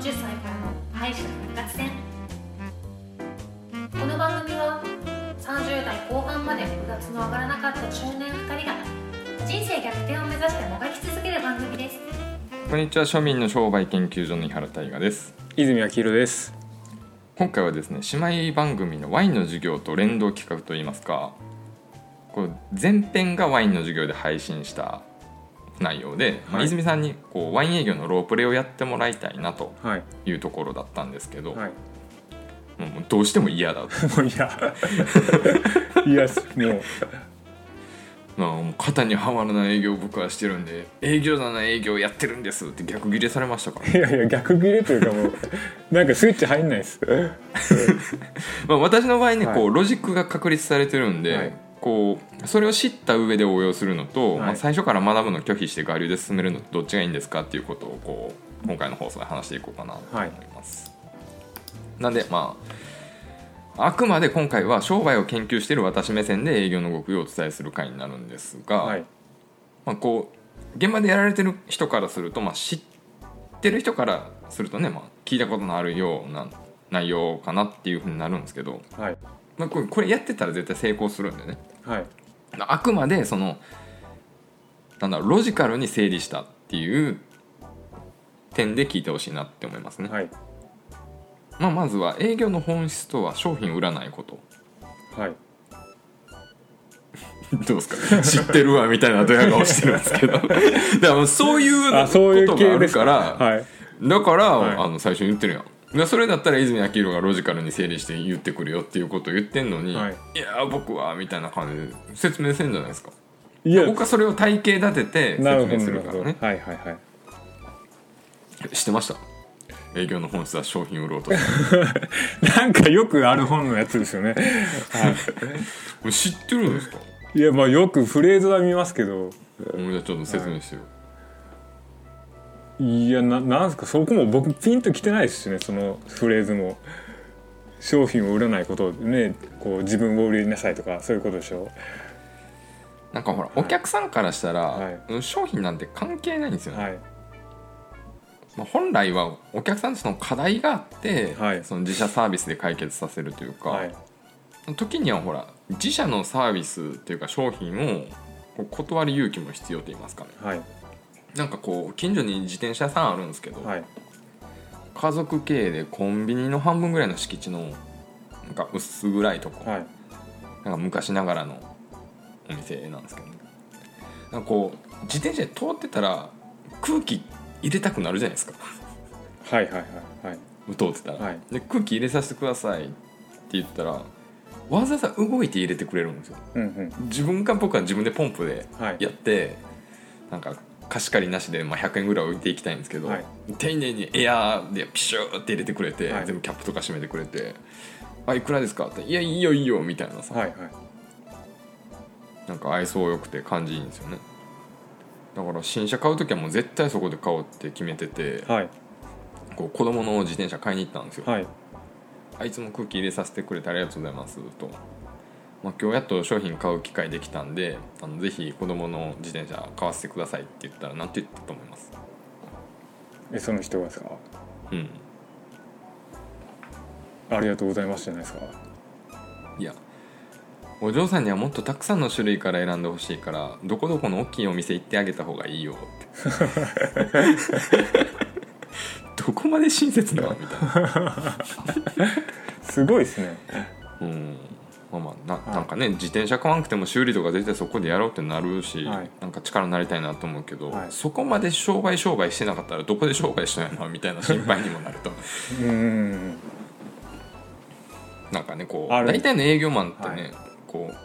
40歳からの敗者復活戦。この番組は30代後半まで部活の上がらなかった中年2人が人生逆転を目指してもがき続ける番組です。こんにちは。庶民の商売研究所の井原大我です。泉明宏です。今回はですね姉妹番組のワインの授業と連動企画といいますかこう前編がワインの授業で配信した内容で、まあはい泉さんにこうワイン営業のロープレをやってもらいたいなとはい。いうところだったんですけど、はい。もうどうしても嫌だと。もういや。いやもう。まあもう肩にはまらない営業を僕はしてるんで営業だな営業やってるんですって逆ギレされましたから、いやいや逆切れというかもうなんかスイッチ入んないです。まあ、私の場合ね、はい。こうロジックが確立されてるんで、はいこうそれを知った上で応用するのと、はい。まあ、最初から学ぶの拒否して我流で進めるのとどっちがいいんですかっていうことをこう今回の放送で話していこうかなと思います、なんでまああくまで今回は商売を研究している私目線で営業の極意をお伝えする回になるんですが、はい。まあ、こう現場でやられてる人からすると、まあ、知ってる人からするとね、まあ、聞いたことのあるような内容かなっていうふうになるんですけど、はい。まあ、これこれやってたら絶対成功するんでねはい。あくまでそのなんだろうロジカルに整理したっていう点で聞いてほしいなって思いますね、はい。まあ、まずは営業の本質とは商品を売らないこと。はい。どうですか？知ってるわみたいなドヤ顔してるんですけど。だからそういうあそういうことがあるからはい。だから、はい。あの最初に言ってるやん。でそれだったら泉明宏がロジカルに整理して言ってくるよっていうことを言ってんのに、はい。い、や僕はみたいな感じで説明せんじゃないですか。いや。僕はそれを体系立てて説明するからね。はいはいはい。知ってました？営業の本質は商品売ろうと。なんかよくある本のやつですよね、はこれ知ってるんですか？い、いやまあよくフレーズは見ますけど。じゃあちょっと説明してよ、いやななんですか？そこも僕ピンときてないですしね。そのフレーズも。商品を売らないことねこう自分を売りなさいとかそういうことでしょ？なんかほら、お客さんからしたら、はい。うん商品なんて関係ないんですよね、はい。まあ、本来はお客さんとその課題があって、はい。その自社サービスで解決させるというか、はい。時にはほら自社のサービスっていうか商品を断る勇気も必要と言いますかね。はいなんかこう近所に自転車屋さんあるんですけど、はい。家族経営でコンビニの半分ぐらいの敷地のなんか薄暗いとこ、はい。なんか昔ながらのお店なんですけど、ね、なんかこう自転車で通ってたら空気入れたくなるじゃないですか。はいはいはいはい。通ってたら、はい。で空気入れさせてくださいって言ったらわざわざ動いて入れてくれるんですよ。うんうん。自分か僕は自分でポンプではい。やって、なんか貸し借りなしで、まあ、100円ぐらい置いていきたいんですけど、はい。丁寧にエアーでピシューって入れてくれて、はい。全部キャップとか閉めてくれて「あいくらですか?」って「いやいいよいいよ」みたいなさ、はいはい。なんか愛想よくて感じいいんですよね。だから新車買う時はもう絶対そこで買おうって決めてて、はい。こう子供の自転車買いに行ったんですよ、はい。あいつも空気入れさせてくれてありがとうございますと、まあ、今日やっと商品買う機会できたんであのぜひ子供の自転車買わせてくださいって言ったら何て言ったと思います？えその人がですか？うん。ありがとうございますじゃないですか。いやお嬢さんにはもっとたくさんの種類から選んでほしいからどこどこの大きいお店行ってあげた方がいいよって。どこまで親切なのみたいな。すごいですね。うんな,、はい。なんかね自転車買わなくても修理とか絶対そこでやろうってなるし、はい。なんか力になりたいなと思うけど、はい。そこまで商売商売してなかったらどこで商売したんやなみたいな心配にもなると。うんうん。うんなんかねこう大体の営業マンってね、はい。こう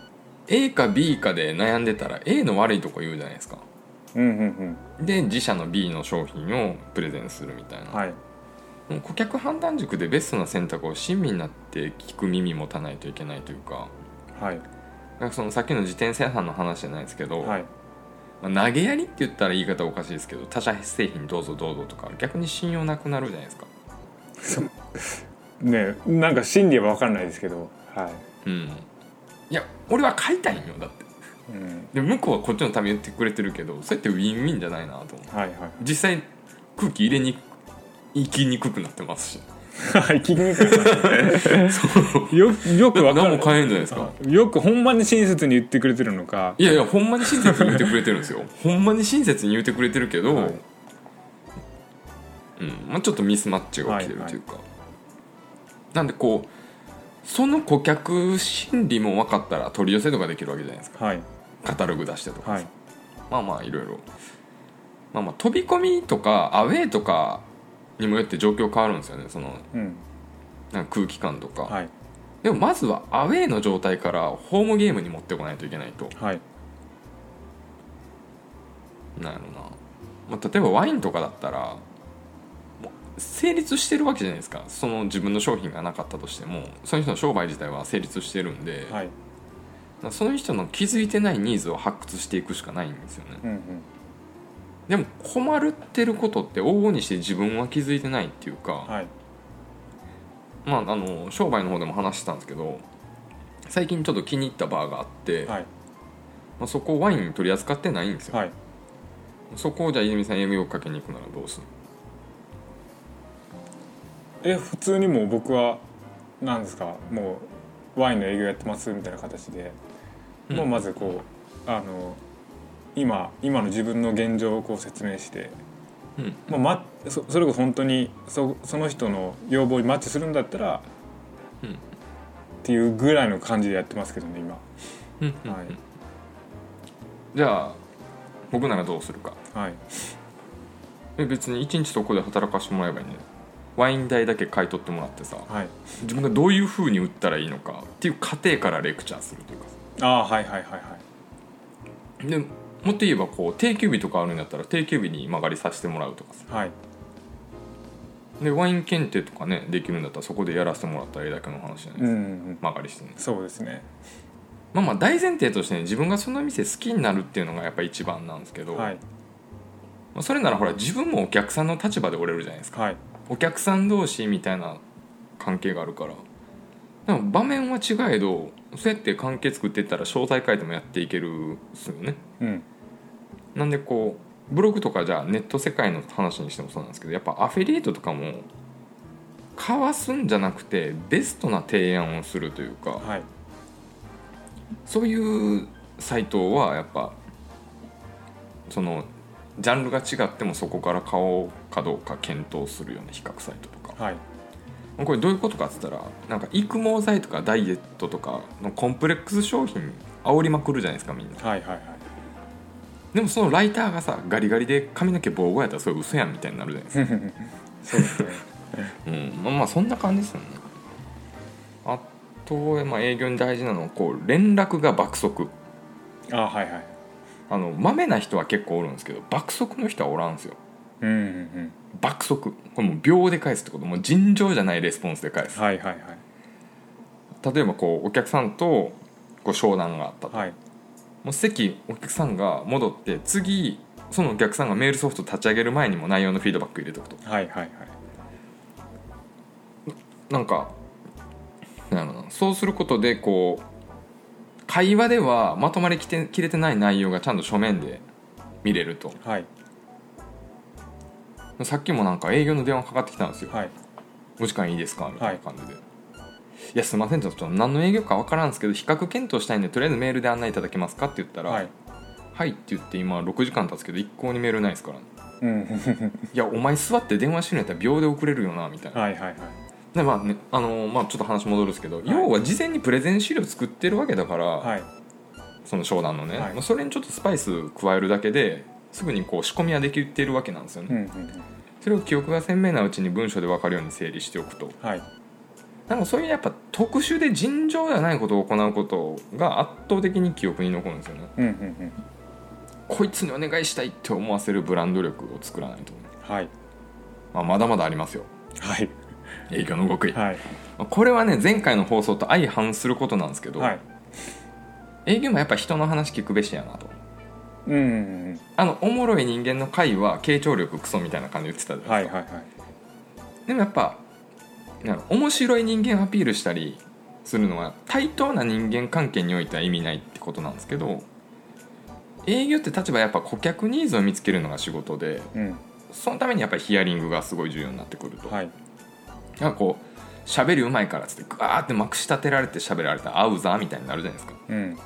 A か B かで悩んでたら A の悪いとこ言うじゃないですか。うんうんで自社の B の商品をプレゼンするみたいな、うんはい顧客判断軸でベストな選択を親身になって聞く耳持たないといけないというかはい。なんかそのさっきの自転車屋さんの話じゃないですけど、はい。まあ投げやりって言ったら言い方おかしいですけど他社製品どうぞどうぞとか逆に信用なくなるじゃないですか。ねなんか心理は分かんないですけどはうん。いや俺は買いたいんよだって。い、うん、で向こうはこっちのために言ってくれてるけどそうやってウィンウィンじゃないなと思う。はいはい。実際空気入れに生きにくくなってますしはい聞きにくい。よよくわかる。何も変えんじゃないですか。よくほんまに親切に言ってくれてるのか。いやいやほんまに親切に言ってくれてるんですよ。ほんまに親切に言ってくれてるけど、はい。うん。まあ、ちょっとミスマッチが起きてるというか、なんでこうその顧客心理も分かったら取り寄せとかできるわけじゃないですか。はい。カタログ出してとかさ、はい。まあまあいろいろ。まあまあ飛び込みとかアウェーとかにもよって状況変わるんですよね。そのうん。なんか空気感とか、はい。でもまずはアウェーの状態からホームゲームに持ってこないといけないと。はい。なんやろな、まあ、例えばワインとかだったら成立してるわけじゃないですか。その自分の商品がなかったとしてもその人の商売自体は成立してるんで、はい。その人の気づいてないニーズを発掘していくしかないんですよね。うんうんでも困るってることって往々にして自分は気づいてないっていうか、はい。まあ、あの商売の方でも話してたんですけど最近ちょっと気に入ったバーがあって、はい。まあ、そこワイン取り扱ってないんですよ、はい。そこをじゃあ泉さん営業かけに行くならどうするえ普通にもう僕はなんですかもうワインの営業やってますみたいな形で、うん。もうまずこうあの今今の自分の現状をこう説明して、うん。まあ、まそそれこそ本当にそその人の要望にマッチするんだったら、うん。っていうぐらいの感じでやってますけどね今。うんうんはい。じゃあ僕ならどうするか。はい。え別に一日そこで働かしてもらえばいいねワイン代だけ買い取ってもらってさ。はい。自分がどういう風に売ったらいいのかっていう過程からレクチャーするというかああはいはいはいはい。でもっと言えばこう定休日とかあるんだったら定休日に曲がりさせてもらうとかさ。はい。でワイン検定とかねできるんだったらそこでやらせてもらったらええだけの話じゃないですか、うんうんうん。曲がりしてね。そうですね。まあまあ大前提としてね自分がその店好きになるっていうのがやっぱ一番なんですけど、はい。まあそれならほら自分もお客さんの立場で折れるじゃないですか。はい。お客さん同士みたいな関係があるから。でも場面は違えどそうやって関係作っていったら詳細書いてもやっていけるんですよね。うんなんでこうブログとかじゃあネット世界の話にしてもそうなんですけどやっぱアフィリエイトとかもかわすんじゃなくてベストな提案をするというかはい。そういうサイトはやっぱそのジャンルが違ってもそこから買おうかどうか検討するような比較サイトとか。はい。これどういうことかっつったらなんか育毛剤とかダイエットとかのコンプレックス商品煽りまくるじゃないですかみんな。はいはいはいでもそのライターがさガリガリで髪の毛ボーボーやったらそれ嘘やんみたいになるじゃないですか。そうですね。うん。まあまあそんな感じですよね。あと、まあ、営業に大事なのはこう連絡が爆速。あはいはい。あのまめな人は結構おるんですけど爆速の人はおらんすよ。うんうんうん。爆速。これもう秒で返すってこと。もう尋常じゃないレスポンスで返す。はいはいはい。例えばこうお客さんとこう商談があったと、はいもう席お客さんが戻って次そのお客さんがメールソフト立ち上げる前にも内容のフィードバック入れておくと。はいはいはい。なんかなそうすることでこう会話ではまとまりきてきれてない内容がちゃんと書面で見れると。はい。さっきもなんか営業の電話かかってきたんですよ。はい「お時間いいですか?」みたいな感じで「い、やすいません。ちょっと何の営業か分からんすけど比較検討したいんでとりあえずメールで案内いただけますか?」って言ったら「ははいい」って言って今6時間経つけど一向にメールないですから、ね、うん。いやお前座って電話してるんやったら秒で送れるよなみたいな。はいはいはい。でまあねあのーまあ、ちょっと話戻るんですけど、要は事前にプレゼン資料作ってるわけだから、はい。その商談のね、はい。まあそれにちょっとスパイス加えるだけですぐにこう仕込みはできてるわけなんですよね、うんうんうん。それを記憶が鮮明なうちに文章で分かるように整理しておくと。はいなんかそういうやっぱ特殊で尋常ではないことを行うことが圧倒的に記憶に残るんですよね。うんうんうん。こいつにお願いしたいって思わせるブランド力を作らないと、はい。まあ、まだまだありますよ。はい。営業の極意、はい。これはね前回の放送と相反することなんですけど、はい。営業もやっぱ人の話聞くべしやなと。うんあのおもろい人間の会は傾聴力クソみたいな感じで言ってたじゃなですか、はいいはいはい。でもやっぱなんか面白い人間アピールしたりするのは対等な人間関係においては意味ないってことなんですけど営業って立場はやっぱ顧客ニーズを見つけるのが仕事でうん。そのためにやっぱりヒアリングがすごい重要になってくると、はい。なんかこう喋りうまいからっつってガーってまくし立てられて喋られたら合うざみたいになるじゃないですか。うん。だか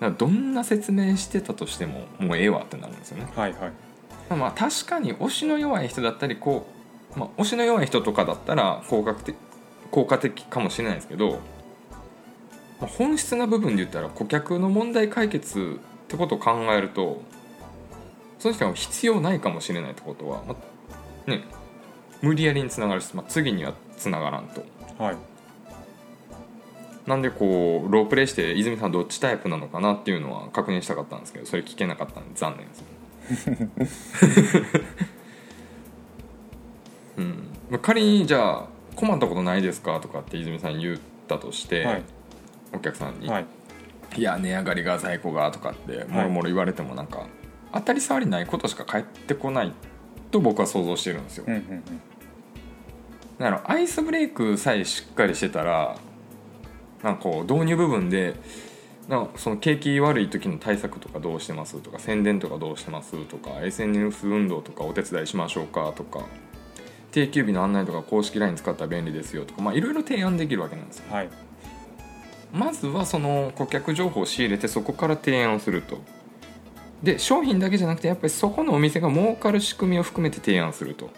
らどんな説明してたとしてももうええわってなるんですよね。はいはい。まあ確かに推しの弱い人だったりこう、まあ、推しの弱い人とかだったら効果的効果的かもしれないですけど、まあ、本質な部分で言ったら顧客の問題解決ってことを考えるとその人は必要ないかもしれないってことは、まあね無理やりにつながるし、まあ、次にはつながらんと。はいなんでこうロープレイして泉さんどっちタイプなのかなっていうのは確認したかったんですけどそれ聞けなかったんで残念です うん。まあ仮にじゃあ困ったことないですかとかって泉さんに言ったとして、はい。お客さんに、はい。い、や値上がりが在庫がとかってもろもろ言われてもなんか、当たり障りないことしか返ってこないと僕は想像してるんですよ、うんうんうん。だからアイスブレイクさえしっかりしてたらなんかこう導入部分でなんかその景気悪い時の対策とかどうしてますとか宣伝とかどうしてますとか SNS 運動とかお手伝いしましょうかとか定休日の案内とか公式 LINE 使ったら便利ですよとかまあいろいろ提案できるわけなんですよ。はい。まずはその顧客情報を仕入れてそこから提案をすると。で商品だけじゃなくてやっぱりそこのお店が儲かる仕組みを含めて提案すると。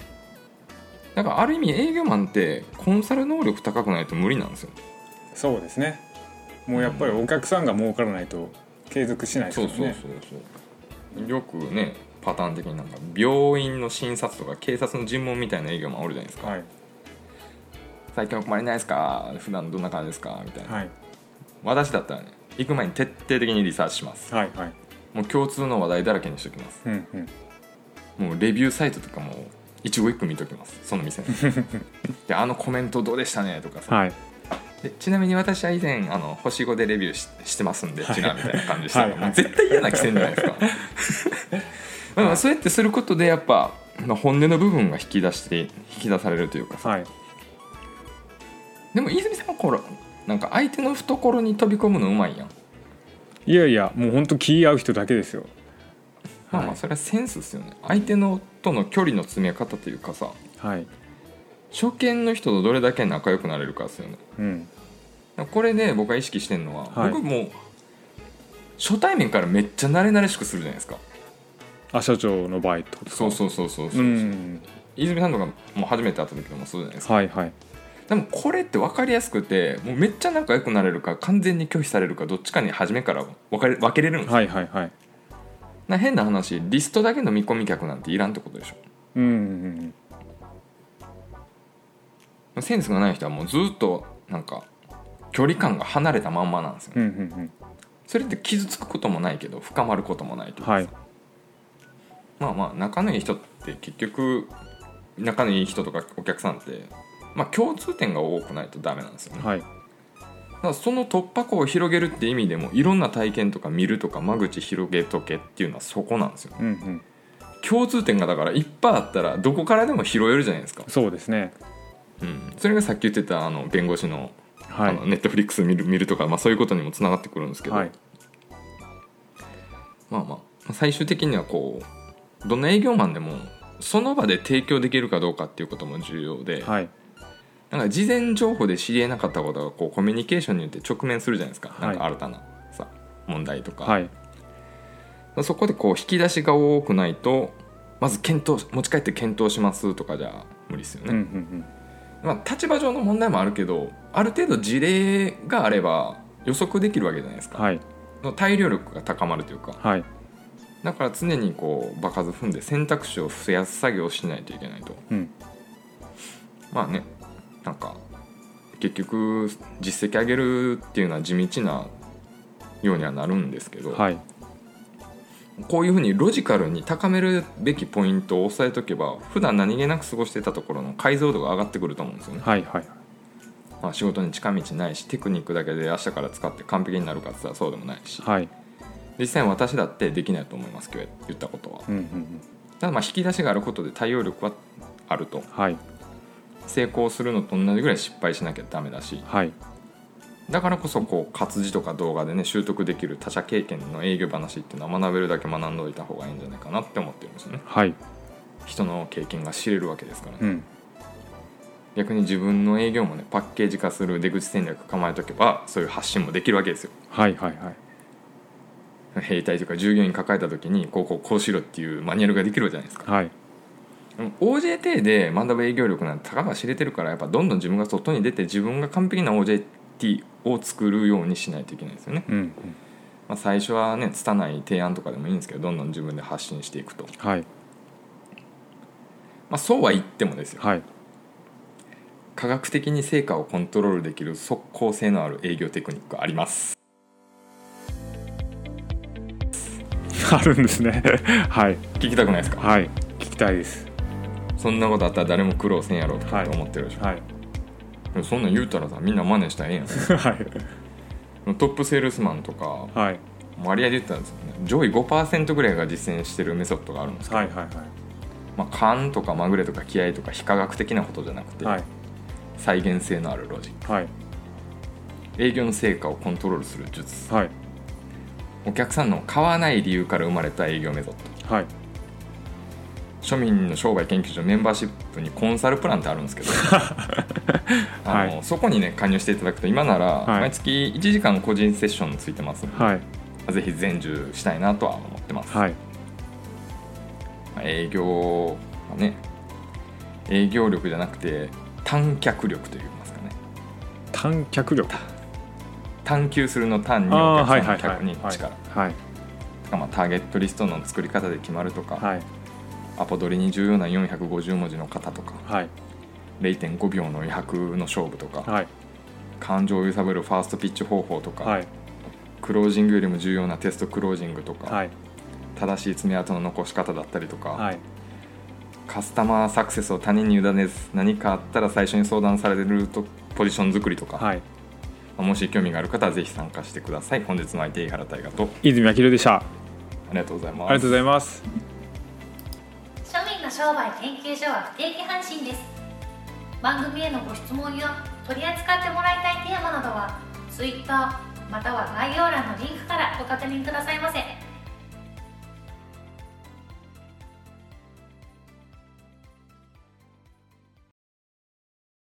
だからある意味営業マンってコンサル能力高くないと無理なんですよ。そうですね。もうやっぱりお客さんが儲からないと継続しないですそうよねそうそうそう。よくねパターン的になんか病院の診察とか警察の尋問みたいな営業マンおるじゃないですか、はい最近お困りないですか？普段どんな感じですか？みたいな、はい。私だったらね行く前に徹底的にリサーチします。はいはい。もう共通の話題だらけにしておきます。うんうん。もうレビューサイトとかも一語一句見ときます。その店の であのコメントどうでしたね？とかさ、はい。でちなみに私は以前あの星5でレビューししてますんではい。ちらみたいな感じでしたら、はい。もう絶対嫌な気せんじゃないですか まあまあそうやってすることでやっぱまあ本音の部分が引き出して引き出されるというかさ。はい。でも泉さんはこれなんか相手の懐に飛び込むのうまいやん。いやいやもう本当気合う人だけですよ。まあまあそれはセンスですよね。相手のとの距離の詰め方というかさ。はい。初見の人とどれだけ仲良くなれるかですよね。うん。これで僕は意識してるのは、はい。僕もう初対面からめっちゃ慣れ慣れしくするじゃないですかあ社長の場合ってことですかそうそうそうそうそう、うん。泉さんとかも初めて会った時でもそうじゃないですか。はいはい。でもこれって分かりやすくてもうめっちゃ仲良くなれるか完全に拒否されるかどっちかに初めから分かれ分けれるんですよ、はいはいはい。な変な話リストだけの見込み客なんていらんってことでしうんうんょセンスがない人はもうずっとなんか距離感が離れたまんまなんですよ、うんうんうん。それって傷つくこともないけど深まることもないというか。はいまあまあ仲のいい人って結局仲のいい人とかお客さんってまあ共通点が多くないとダメなんですよね。はい。だからその突破口を広げるって意味でもいろんな体験とか見るとか間口広げとけっていうのはそこなんですようんうん。共通点がだからいっぱいあったらどこからでも拾えるじゃないですか、そうですね。うん、それがさっき言ってたあの弁護士のはい。あのネットフリックス見る見るとか、まあ、そういうことにもつながってくるんですけど、はい。まあまあ最終的にはこうどんな営業マンでもその場で提供できるかどうかっていうことも重要で、はい。なんか事前情報で知りえなかったことがこうコミュニケーションによって直面するじゃないですか、はい。なんか新たなさ問題とか、はい。そこでこう引き出しが多くないとまず検討持ち帰って検討しますとかじゃ無理ですようんうね、ん。まあ、立場上の問題もあるけどある程度事例があれば予測できるわけじゃないですか、うんはい。の対応力が高まるというか。はいだから常にこう場数踏んで選択肢を増やす作業をしないといけないと。うん。まあねなんか結局実績上げるっていうのは地道なようにはなるんですけど、はい。こういうふうにロジカルに高めるべきポイントを押さえとけば普段何気なく過ごしてたところの解像度が上がってくると思うんですよね、はいはいまあ、仕事に近道ないしテクニックだけで明日から使って完璧になるかって言ったらそうでもないし。はい実際私だってできないと思います今日言ったことは。うんうんうん。ただまあ引き出しがあることで対応力はあると。はい。成功するのと同じぐらい失敗しなきゃダメだし。はい。だからこそこう活字とか動画でね習得できる他社経験の営業話っていうのは学べるだけ学んでおいた方がいいんじゃないかなって思ってるんですよね。はい。人の経験が知れるわけですからね、うん。逆に自分の営業もねパッケージ化する出口戦略構えとけばそういう発信もできるわけですよ。はいはいはい兵隊とか従業員抱えた時にこうこうこうしろっていうマニュアルができるじゃないですか。はい。OJT で学ぶ営業力なんてたかが知れてるからやっぱどんどん自分が外に出て自分が完璧な OJT を作るようにしないといけないですよね、うんうん。まあ、最初はね拙い提案とかでもいいんですけどどんどん自分で発信していくと、はい。まあ、そうは言ってもですよ。はい。科学的に成果をコントロールできる即効性のある営業テクニックがありますあるんですね。はい。聞きたくないですか？はい。聞きたいです。そんなことあったら誰も苦労せんやろとかって思ってるでしょ、はい。でもそんなん言うたらさみんな真似したらええやん。はい。トップセールスマンとかはい。割合で言ったらですね上位5%ぐらいが実践してるメソッドがあるんですけど、はいはい。まあ、勘とかまぐれとか気合とか非科学的なことじゃなくて、はい。再現性のあるロジック。はい。営業の成果をコントロールする術。はいお客さんの買わない理由から生まれた営業メソッド。はい。庶民の商売研究所メンバーシップにコンサルプランってあるんですけど。あの、はいそこにね加入していただくと今ならはい。毎月1時間個人セッションついてますので、はい。ぜひ全受したいなとは思ってます、はい。まあ営業はね営業力じゃなくて探客力といいますかね。短脚力探求するの単にあお客さんの客に力まあターゲットリストの作り方で決まるとか、はい。アポ取りに重要な450文字の型とかはい。0.5秒の余白の勝負とか、はい。感情を揺さぶるファーストピッチ方法とか、はい。クロージングよりも重要なテストクロージングとか、はい。正しい爪痕の残し方だったりとか、はい。カスタマーサクセスを他人に委ねず何かあったら最初に相談されるとポジション作りとか、もし興味がある方はぜひ参加してください。本日の相手井原大河と。泉明宏でした。あありがとうございます。りがとうございます。庶民の商売研究所は不定期配信です。番組へのご質問や取り扱ってもらいたいテーマなどは Twitter または概要欄のリンクからご確認くださいませ